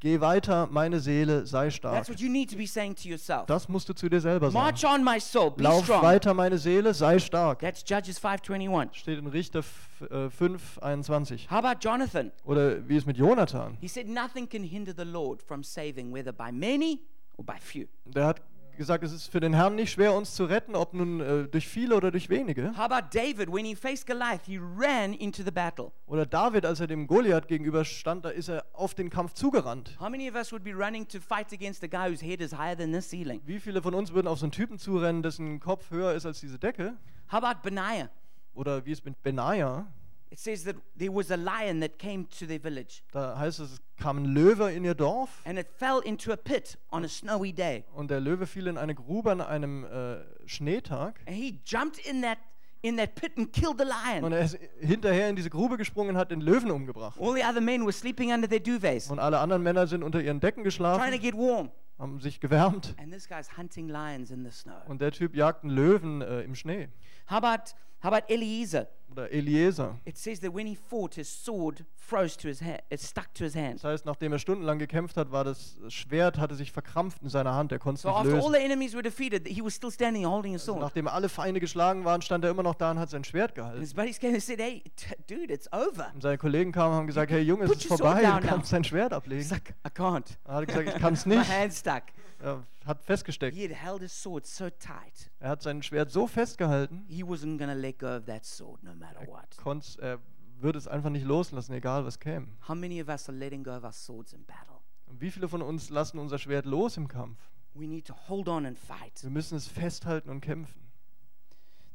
Geh weiter, meine Seele, sei stark. That's what you need to be saying to yourself. Das musst du zu dir selber sagen. March on, my soul, be Lauf strong. weiter, meine Seele, sei stark. That's Judges 5:21. Steht in Richter f- äh, 5, 21. How about Jonathan? Oder wie ist mit Jonathan? He said, Nothing can hinder the Lord from saving, whether by many or by few. Der hat gesagt, es ist für den Herrn nicht schwer, uns zu retten, ob nun äh, durch viele oder durch wenige. How about David? When he faced Goliath, he ran into the battle. Oder David, als er dem Goliath gegenüberstand, da ist er auf den Kampf zugerannt. How many of us would be running to fight against a guy whose head is higher than this ceiling? Wie viele von uns würden auf so einen Typen zurennen, dessen Kopf höher ist als diese Decke? How about Benaiah? Oder wie es mit Benaja, It says that there was a lion that came to their village da heißt es, es kam ein Löwe in ihr Dorf and it fell into a pit on a snowy day. und der Löwe fiel in eine Grube an einem äh, Schneetag. And he jumped in that in that pit and killed the Und lion. er ist hinterher in diese Grube gesprungen und hat den Löwen umgebracht. All the other men were sleeping under their duvets, Und alle anderen Männer sind unter ihren Decken trying to geschlafen, get warm. haben sich gewärmt. And this guy's hunting lions in the snow. Und der Typ jagt einen Löwen äh, im Schnee. How about how about Eliezer? Oder Eliezer. It says that when he fought, his sword froze to his hand. It stuck to his hand. Das heißt, nachdem er stundenlang gekämpft hat, war das Schwert, hatte sich verkrampft in seiner Hand. Er konnte es So nicht after all lösen. the enemies were defeated, he was still standing and holding a sword. Nachdem alle Feinde geschlagen waren, stand er immer noch da und hat sein Schwert And gehalten. his buddies came and said, "Hey, t- dude, it's over." Und seine Kollegen kamen und haben gesagt, hey Junge, es Put ist your sword vorbei, down du now. kannst dein Schwert He's ablegen. like, "I can't. Er hat gesagt, ich kann es My nicht. hand's stuck." Er hat festgesteckt. He had held his sword so tight, Er hat sein Schwert so festgehalten, he wasn't to let go of that sword no matter what. konnt's- er würde es einfach nicht loslassen, egal was käme. How many of us are letting go of our swords in battle? Und wie viele von uns lassen unser Schwert los im Kampf? We need to hold on and fight. Wir müssen es festhalten und kämpfen.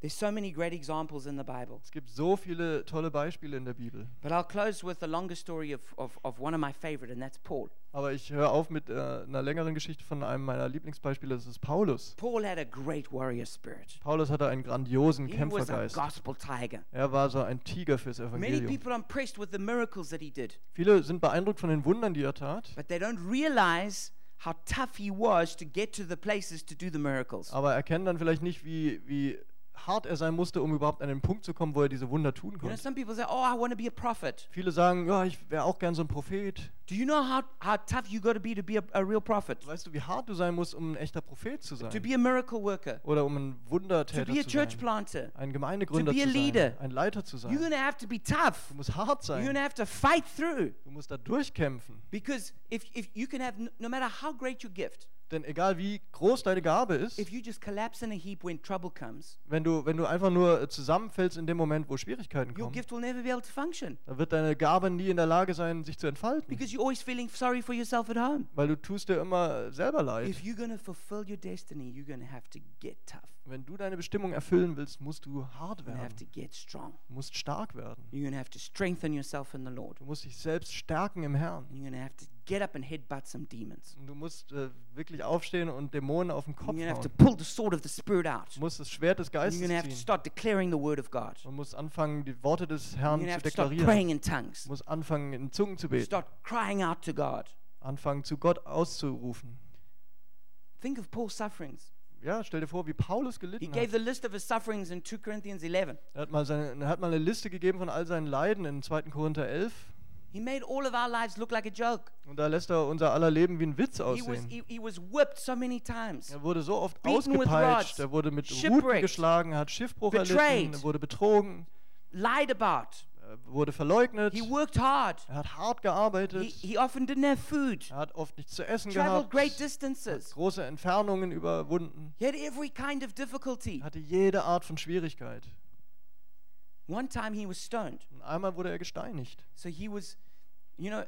There's so many great examples in the Bible. Es gibt so viele tolle Beispiele in der Bibel. But I'll close with the longer story of, of, of one of my favorite, and that's Paul. Aber ich höre auf mit äh, einer längeren Geschichte von einem meiner Lieblingsbeispiele, das ist Paulus. Paul had a great warrior spirit. Paulus hatte einen grandiosen He was a Kämpfergeist. gospel tiger. Er war so ein Tiger fürs Many Evangelium. people are impressed with the miracles that he did, Viele sind beeindruckt von den Wundern, die er tat, but they don't realize how tough he was to get to the places to do the miracles. aber erkennen dann vielleicht nicht, wie, wie hart er sein musste, um überhaupt an den Punkt zu kommen, wo er diese Wunder tun You know, konnte. some people say, Oh, I want to be a prophet. Viele sagen, ja, ich wäre auch gern so ein Prophet. Do you know how, how tough you got to be to be a, a real prophet? Weißt du, wie hart du sein musst, um ein echter Prophet zu To sein? be a miracle worker? Oder um ein To Wundertäter be a zu church sein? planter? Ein Gemeindegründer To be a zu sein? leader. Ein Leiter zu You're sein? going to have to be tough. Du musst hart You're going sein. to have to fight through. Du musst da durchkämpfen. Because if, if you can have, n- no matter how great your gift, Denn egal wie groß deine Gabe ist, if you just collapse in a heap when trouble comes, wenn du, wenn du einfach nur äh, zusammenfällst in dem Moment, wo Schwierigkeiten your kommen, gift will never be able to function. dann wird deine Gabe nie in der Lage sein, sich zu entfalten. Because you're always feeling sorry for yourself at home. Weil du tust dir immer selber leid. If you're going to fulfill your destiny, you're going to have to get tough. Wenn du deine Bestimmung erfüllen willst, musst du hart werden. get strong. Du musst stark werden. You're going to have to strengthen yourself in the Lord. Du musst dich selbst stärken im Herrn. You're to have to get up and headbutt some demons. Und du musst äh, wirklich aufstehen und Dämonen auf den You're Kopf to have to hauen. pull the sword of the Spirit out. Du musst das Schwert des You're Geistes to have to ziehen. start declaring the word of God. Du musst anfangen, die Worte des You're Herrn zu have to start deklarieren. praying in tongues. Du musst anfangen, in Zungen zu beten. Start crying out to God. Anfangen, zu Gott auszurufen. Think of Paul's sufferings. Ja, stell dir vor, wie Paulus He gelitten gave hat. the list of his sufferings in 2 Corinthians 11. Er hat, mal seine, er hat mal eine Liste gegeben von all seinen Leiden in 2. Korinther 11. He made all of our lives look like a joke. Und da lässt er unser aller Leben wie ein Witz He was, aussehen. he, he was whipped so many times. Er wurde so oft Beaten ausgepeitscht, er wurde mit Ruten geschlagen, hat Schiffbruch betrayed. erlitten, er wurde betrogen, Lied about. er wurde verleugnet, He worked hard. er hat hart He, gearbeitet, he often didn't have food. er hat oft nichts zu essen Traveled gehabt, great hat distances. große Entfernungen überwunden, He had every kind of difficulty. hatte jede Art von Schwierigkeit. One time he was stoned. Und einmal wurde er gesteinigt. So he was, you know,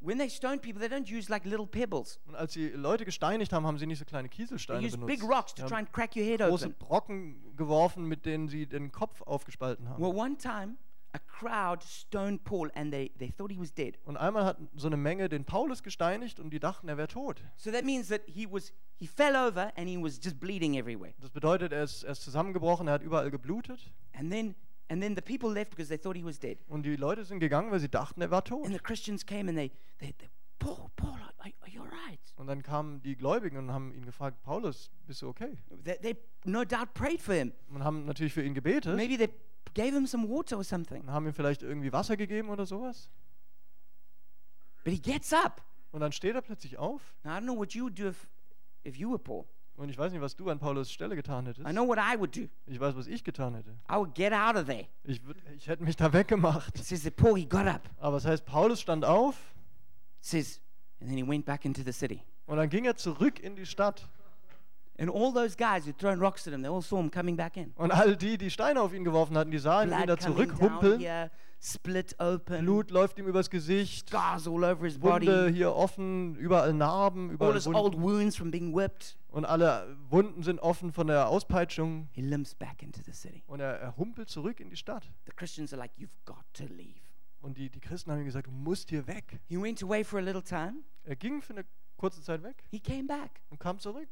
when they stone people, they don't use like little pebbles. Und als sie Leute gesteinigt haben, haben sie nicht so kleine They Kieselsteine use benutzt. big rocks to Sie try haben and crack your head große open. Brocken geworfen, mit denen sie den Kopf aufgespalten haben. Well, one time, a crowd stoned Paul and they, they thought he was dead. Und einmal hat so eine Menge den Paulus gesteinigt und die dachten, er wäre tot. So that means that he was, he fell over and he was just bleeding everywhere. Das bedeutet, er ist, er ist zusammengebrochen, er hat überall geblutet. And then, and then the people left because they thought he was dead. Und die Leute sind gegangen, weil sie dachten, er war tot. And the Christians came and they, they, they Paul, Paul, are, are you all right? Und dann kamen die Gläubigen und haben ihn gefragt, Paulus, bist du okay? They, they no doubt prayed for him. Und haben natürlich für ihn gebetet Maybe they gave him some water or something. und haben ihm vielleicht irgendwie Wasser gegeben oder sowas. But he gets up. Und dann steht er plötzlich auf. Now, I don't know what you would do if, if you were Paul. Und ich weiß nicht, was du an Paulus Stelle getan hättest. I know what I would do. Ich weiß, was ich getan hätte. I would get out of there. Ich, würd, ich hätte mich da weggemacht. It says that Paul, he got up. Aber es heißt, Paulus stand auf It says, and then he went back into the city. und dann ging er zurück in die Stadt. And all those guys who'd thrown rocks at him, they all saw him coming back in. Und all die, die Steine auf ihn geworfen hatten, die sahen ihn down zurückhumpeln. here, split open, Blut läuft ihm übers Gesicht. scars all over his Wunde body, hier offen, überall Narben, all überall old Wunden. wounds from being whipped. Und alle Wunden sind offen von der Auspeitschung. He limps back into the city. Und er, er humpelt zurück in die Stadt. The Christians are like, You've got to leave. Und die, die Christen haben ihm gesagt, du musst hier weg. He went away for a little time. Er ging für eine kurze Zeit weg He came back und kam zurück.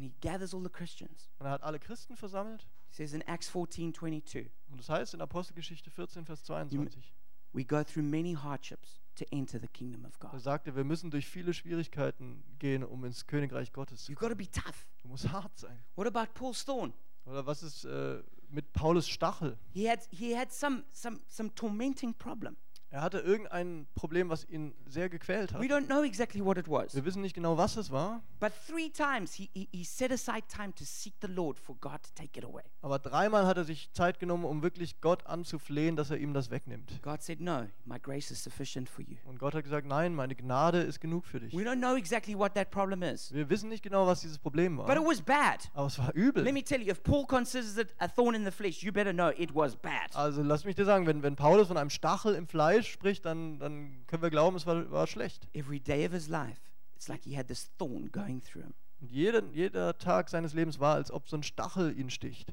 And he gathers all the Christians. Und er hat alle Christen versammelt. He says in Acts 14 22, Und das heißt in Apostelgeschichte 14, Vers 22, we go through many hardships to enter the kingdom of God. er, wir müssen durch viele Schwierigkeiten gehen, um ins Königreich Gottes zu You've got to kommen. be tough. Du musst hart sein. What about Paul's thorn? Oder was ist äh, mit Paulus Stachel? He had, he had some, some, some tormenting problem. Er hatte irgendein Problem, was ihn sehr gequält hat. We don't know exactly what it was. Wir wissen nicht genau, was es war, But three times he, he, he set aside time to seek the Lord for God to take it away. aber dreimal hat er sich Zeit genommen, um wirklich Gott anzuflehen, dass er ihm das wegnimmt. God said, No, my grace is sufficient for you. Und Gott hat gesagt, nein, meine Gnade ist genug für dich. We don't know exactly what that problem is, Wir wissen nicht genau, was dieses Problem but it war, was bad. aber es war übel. Let me tell you, if Paul considers it a thorn in the flesh, you better know it was bad. Also lass mich dir sagen, wenn, wenn Paulus von einem Stachel im Fleisch spricht, dann, dann können wir glauben, es war, war schlecht. Every day of his life, it's like he had this thorn going through him. Und jeder, jeder Tag seines Lebens war, als ob so ein Stachel ihn sticht.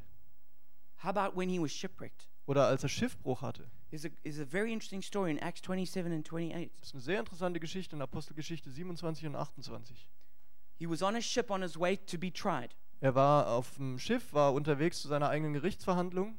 How about when he was shipwrecked? oder als er Schiffbruch hatte. There's a, there's a very interesting story in Acts 27 and 28. Das ist eine sehr interessante Geschichte in Apostelgeschichte 27 und 28. He was on a ship on his way to be tried, Er war auf dem Schiff, war unterwegs zu seiner eigenen Gerichtsverhandlung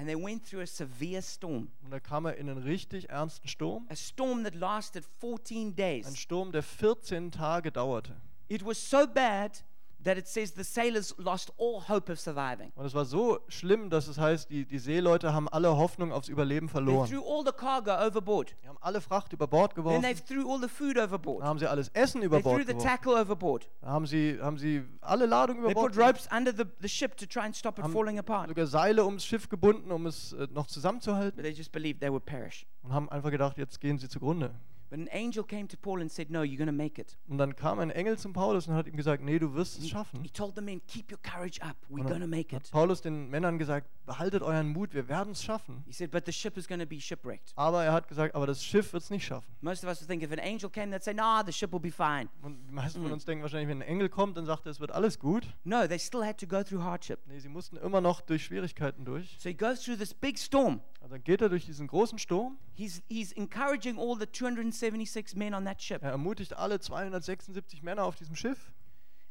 and they went through a severe storm. und da kam er in einen richtig ernsten Sturm. A storm that lasted 14 Ein days. Sturm, der 14 Tage dauerte. It was so bad that it says the sailors lost all hope of surviving. Und es war so schlimm, dass es heißt, die, die Seeleute haben alle Hoffnung aufs Überleben They verloren. threw all the cargo overboard. Die haben alle Fracht über Bord Then geworfen. they threw all the food overboard. haben sie alles Essen über They threw Bord the geworfen. tackle overboard. Da haben sie, haben sie alle Ladung über They Bord put geworfen. ropes under the, the ship to try and stop it falling apart. sogar Seile ums Schiff gebunden, um es äh, noch zusammenzuhalten. But they just believed they would perish. Und haben einfach gedacht, jetzt gehen sie zugrunde. But an angel came to Paul and said, No, you're going to make it. Und dann kam ein Engel zum Paulus und hat ihm gesagt, nee, du wirst es He schaffen. told the men, Keep your courage up. We're Und going to dann make hat it. Paulus den Männern gesagt, behaltet euren Mut, wir werden es schaffen. He said, But the ship is going to be shipwrecked. Aber er hat gesagt, aber das Schiff wird es nicht schaffen. Most of us would think if an angel came, they'd say, Nah, the ship will be fine. Und die meisten von uns denken wahrscheinlich, wenn ein Engel kommt, dann sagt er, es wird alles gut. No, they still had to go through hardship. Nee, sie mussten immer noch durch Schwierigkeiten durch. So he goes through this big storm. Also dann geht er durch diesen großen Sturm. He's, he's encouraging all the 276 men on that ship. Er ermutigt alle 276 Männer auf diesem Schiff.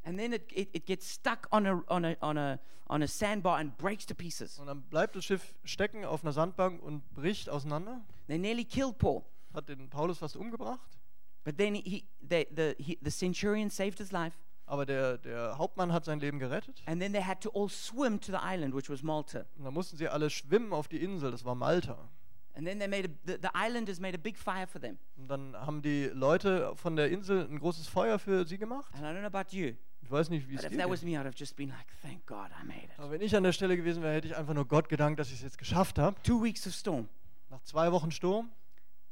And then it, it, it gets stuck on a, on, a, on, a, on a sandbar and breaks to pieces. Und dann bleibt das Schiff stecken auf einer Sandbank und bricht auseinander. They nearly killed Paul. Hat den Paulus fast umgebracht. But then he, the, the, he, the centurion saved his life. Aber der, der Hauptmann hat sein Leben gerettet. And then they had to all swim to the island, which was Malta. Und dann mussten sie alle schwimmen auf die Insel, das war Malta. And then they made a, the, the islanders made a big fire for them. Und dann haben die Leute von der Insel ein großes Feuer für sie gemacht. And I don't know about you, Ich weiß nicht, wie es dir geht. me, I'd have just been like, thank God I made it. Aber wenn ich an der Stelle gewesen wäre, hätte ich einfach nur Gott gedankt, dass ich es jetzt geschafft habe. Two weeks of storm, Nach zwei Wochen Sturm.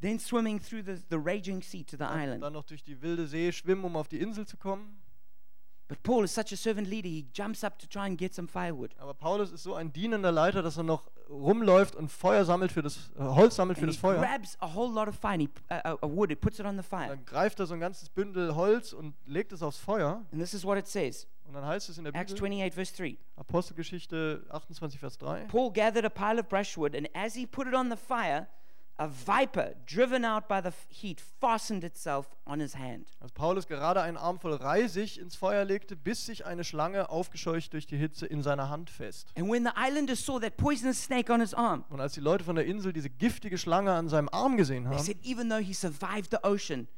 then swimming through the, the raging sea to the island. dann noch durch die wilde See schwimmen, um auf die Insel zu kommen. But Paul is such a servant leader, he jumps up to try and get some firewood. Aber Paulus ist so ein dienender Leiter, dass er noch rumläuft und Feuer sammelt für das äh, Holz sammelt für And das he Feuer. grabs a whole lot of and he, uh, uh, wood, he puts it on the fire. Dann greift er so ein ganzes Bündel Holz und legt es aufs Feuer. And this is what it says Und dann heißt es in der Acts Bibel, 28, verse 3. Apostelgeschichte 28, Vers 3. Paul gathered a pile of brushwood, and as he put it on the fire, a viper, driven out by the heat, fastened itself on his hand. Als Paulus gerade einen Arm voll Reisig ins Feuer legte, biss sich eine Schlange, aufgescheucht durch die Hitze, in seiner Hand fest. And when the islanders saw that poisonous snake on his arm, Und als die Leute von der Insel diese giftige Schlange an seinem Arm gesehen they haben, said, even though he survived the ocean,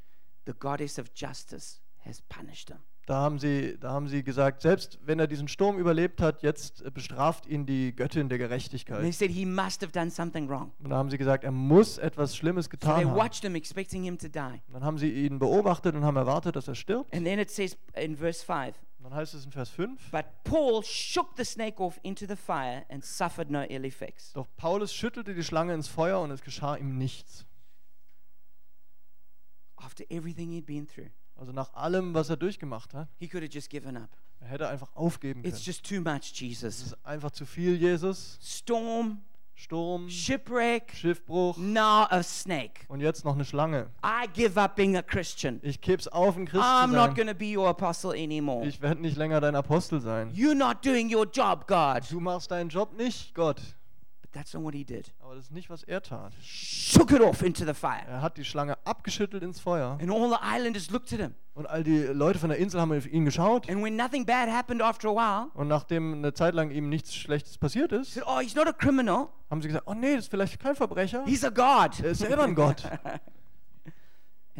the goddess of justice has punished him. Da haben, sie, da haben sie gesagt, selbst wenn er diesen Sturm überlebt hat, jetzt äh, bestraft ihn die Göttin der And they Gerechtigkeit. said he must have done something wrong. Und da haben sie gesagt, er muss etwas Schlimmes So they getan haben. watched him, expecting him to die. Dann haben sie ihn beobachtet und haben erwartet, dass er stirbt. And then it says in verse 5 Und dann heißt es in Vers 5, But Paul shook the snake off into the fire and suffered no ill effects. doch Paulus schüttelte die Schlange ins Feuer und es geschah ihm nichts. After everything he'd been through, Also nach allem, was er durchgemacht hat, he could have just given up. er hätte einfach aufgeben können. It's just too much, Es Jesus. ist einfach zu viel, Jesus. Storm, Sturm, shipwreck, Schiffbruch now a snake. und jetzt noch eine Schlange. I give up being a Christian. Ich gib's auf, ein Christ I'm zu not sein. to be your apostle anymore. Ich werde nicht länger dein Apostel sein. You're not doing your job, God. Du machst deinen Job nicht, Gott. That's not what he did. Aber das ist nicht, was er tat. Shook it off into the fire. Er hat die Schlange abgeschüttelt ins Feuer. And all the islanders looked at him. Und all die Leute von der Insel haben auf ihn geschaut. And when nothing bad happened after a while, Und nachdem eine Zeit lang ihm nichts Schlechtes passiert ist, said, Oh, he's not a criminal. haben sie gesagt, oh nee, das ist vielleicht kein Verbrecher. He's a God. Er ist selber ein Gott.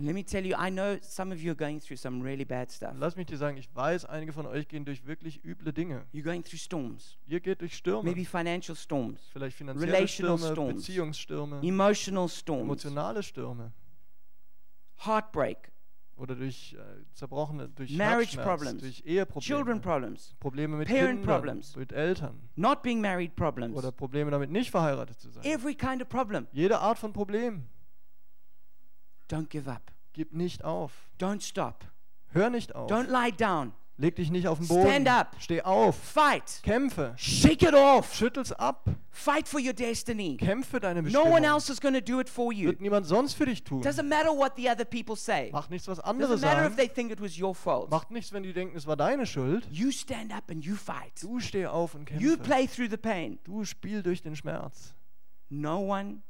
And let me tell you, I know some of you are going through some really bad stuff. Lass mich dir sagen, ich weiß, einige von euch gehen durch wirklich üble Dinge. You're going through storms, Ihr geht durch Stürme. maybe financial storms, Vielleicht finanzielle relational Stürme, storms, Beziehungsstürme, emotional storms, emotionale Stürme. heartbreak, Oder durch äh, zerbrochene, durch Marriage problems, durch Eheprobleme. children problems, Probleme mit parent Kindern, problems. mit Eltern. not being married problems, Oder Probleme damit nicht verheiratet zu sein. every kind of problem. Jede Art von Problem. Don't give up. Gib nicht auf. Don't stop. Hör nicht auf. Don't lie down. Leg dich nicht auf den Boden. Stand up. Steh auf. Fight. Kämpfe. Shake it off. Schüttel's ab. Fight for your destiny. Kämpfe deine No Bestimmung. one else is going to do it for you. Wird niemand sonst für dich tun. Doesn't matter what the other people say. Macht nichts, was andere Doesn't matter if sagen. they think it was your fault. Macht nichts, wenn die denken, es war deine Schuld. You stand up and you fight. Du steh auf und You kämpfe. play through the pain. Du spiel durch den Schmerz. No one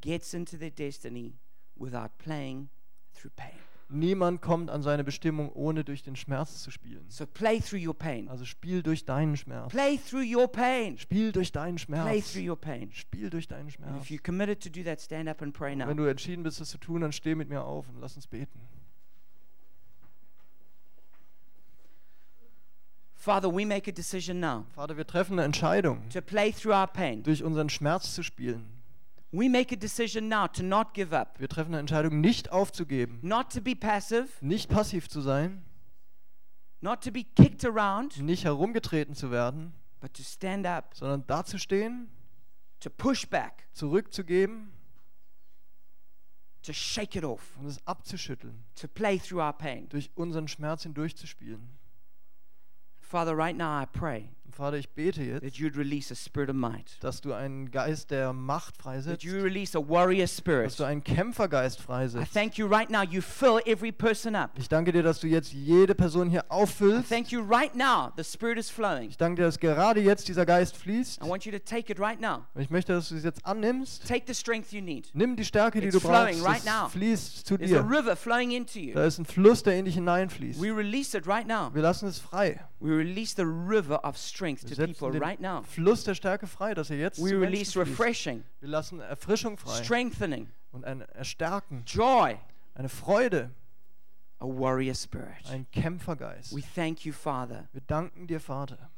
gets into their destiny without playing through pain. Niemand kommt an seine Bestimmung, ohne durch den Schmerz zu spielen. So play through your pain. Also spiel durch deinen Schmerz. Play through your pain. Spiel durch deinen Play Schmerz. through your pain. Spiel durch deinen And Schmerz. if you're committed to do that, stand up and pray now. Wenn du entschieden bist, das zu tun, dann steh mit mir auf und lass uns beten. Father, we make a decision now Vater, wir treffen eine Entscheidung, to play through our pain. durch unseren Schmerz zu spielen. We make a decision now to not give up, Wir treffen eine Entscheidung, nicht aufzugeben, not to be passive, nicht passiv zu sein, not to be kicked around, nicht herumgetreten zu werden, but to stand up, sondern dazustehen, to push back, zurückzugeben. To shake it off, und es abzuschütteln, to play through our pain. durch unseren Schmerz hindurchzuspielen. Father, right now I pray Vater, ich bete jetzt, that you'd release a spirit of might, dass du einen Geist der Macht that freisetzt, you release a warrior dass du einen Kämpfergeist I freisetzt. thank you right now, you fill every person up. Ich danke dir, dass du jetzt jede Person hier I auffüllst. thank you right now, the spirit is flowing. Ich danke dir, dass gerade jetzt dieser Geist fließt. I want you to take it right now. Und ich möchte, dass du es jetzt annimmst. Take the strength you need. Nimm die Stärke, die It's du brauchst. Es fließt zu There's a dir. river flowing into you. Da ist ein Fluss, der in dich hineinfließt. We release it right now. Wir lassen es frei. We release the river of strength to people right now. Fluss der Stärke frei, dass er jetzt We release refreshing, Wir lassen Erfrischung frei. Strengthening, und ein Erstärken, joy, eine Freude, a warrior spirit. ein Kämpfergeist. We thank you, Father, Wir danken dir, Vater,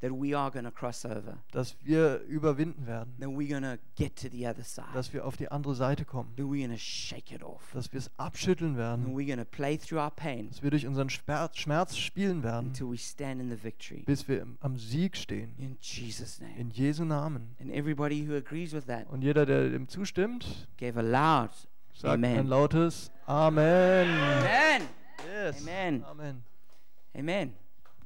that we are going to cross over, dass wir überwinden werden, that we're going to get to the other side, dass wir auf die andere Seite kommen, that we're going to shake it off, dass wir es abschütteln and werden, we're going to play through our pain dass wir durch unseren Schmerz, Schmerz spielen werden, until we stand in the victory. bis wir im- am Sieg stehen. In Jesus' name. In Jesu Namen. And everybody who agrees with that Und jeder, der dem zustimmt, gave a loud sagt ein Amen. lautes Amen. Amen. Yes. Amen. Amen. Amen.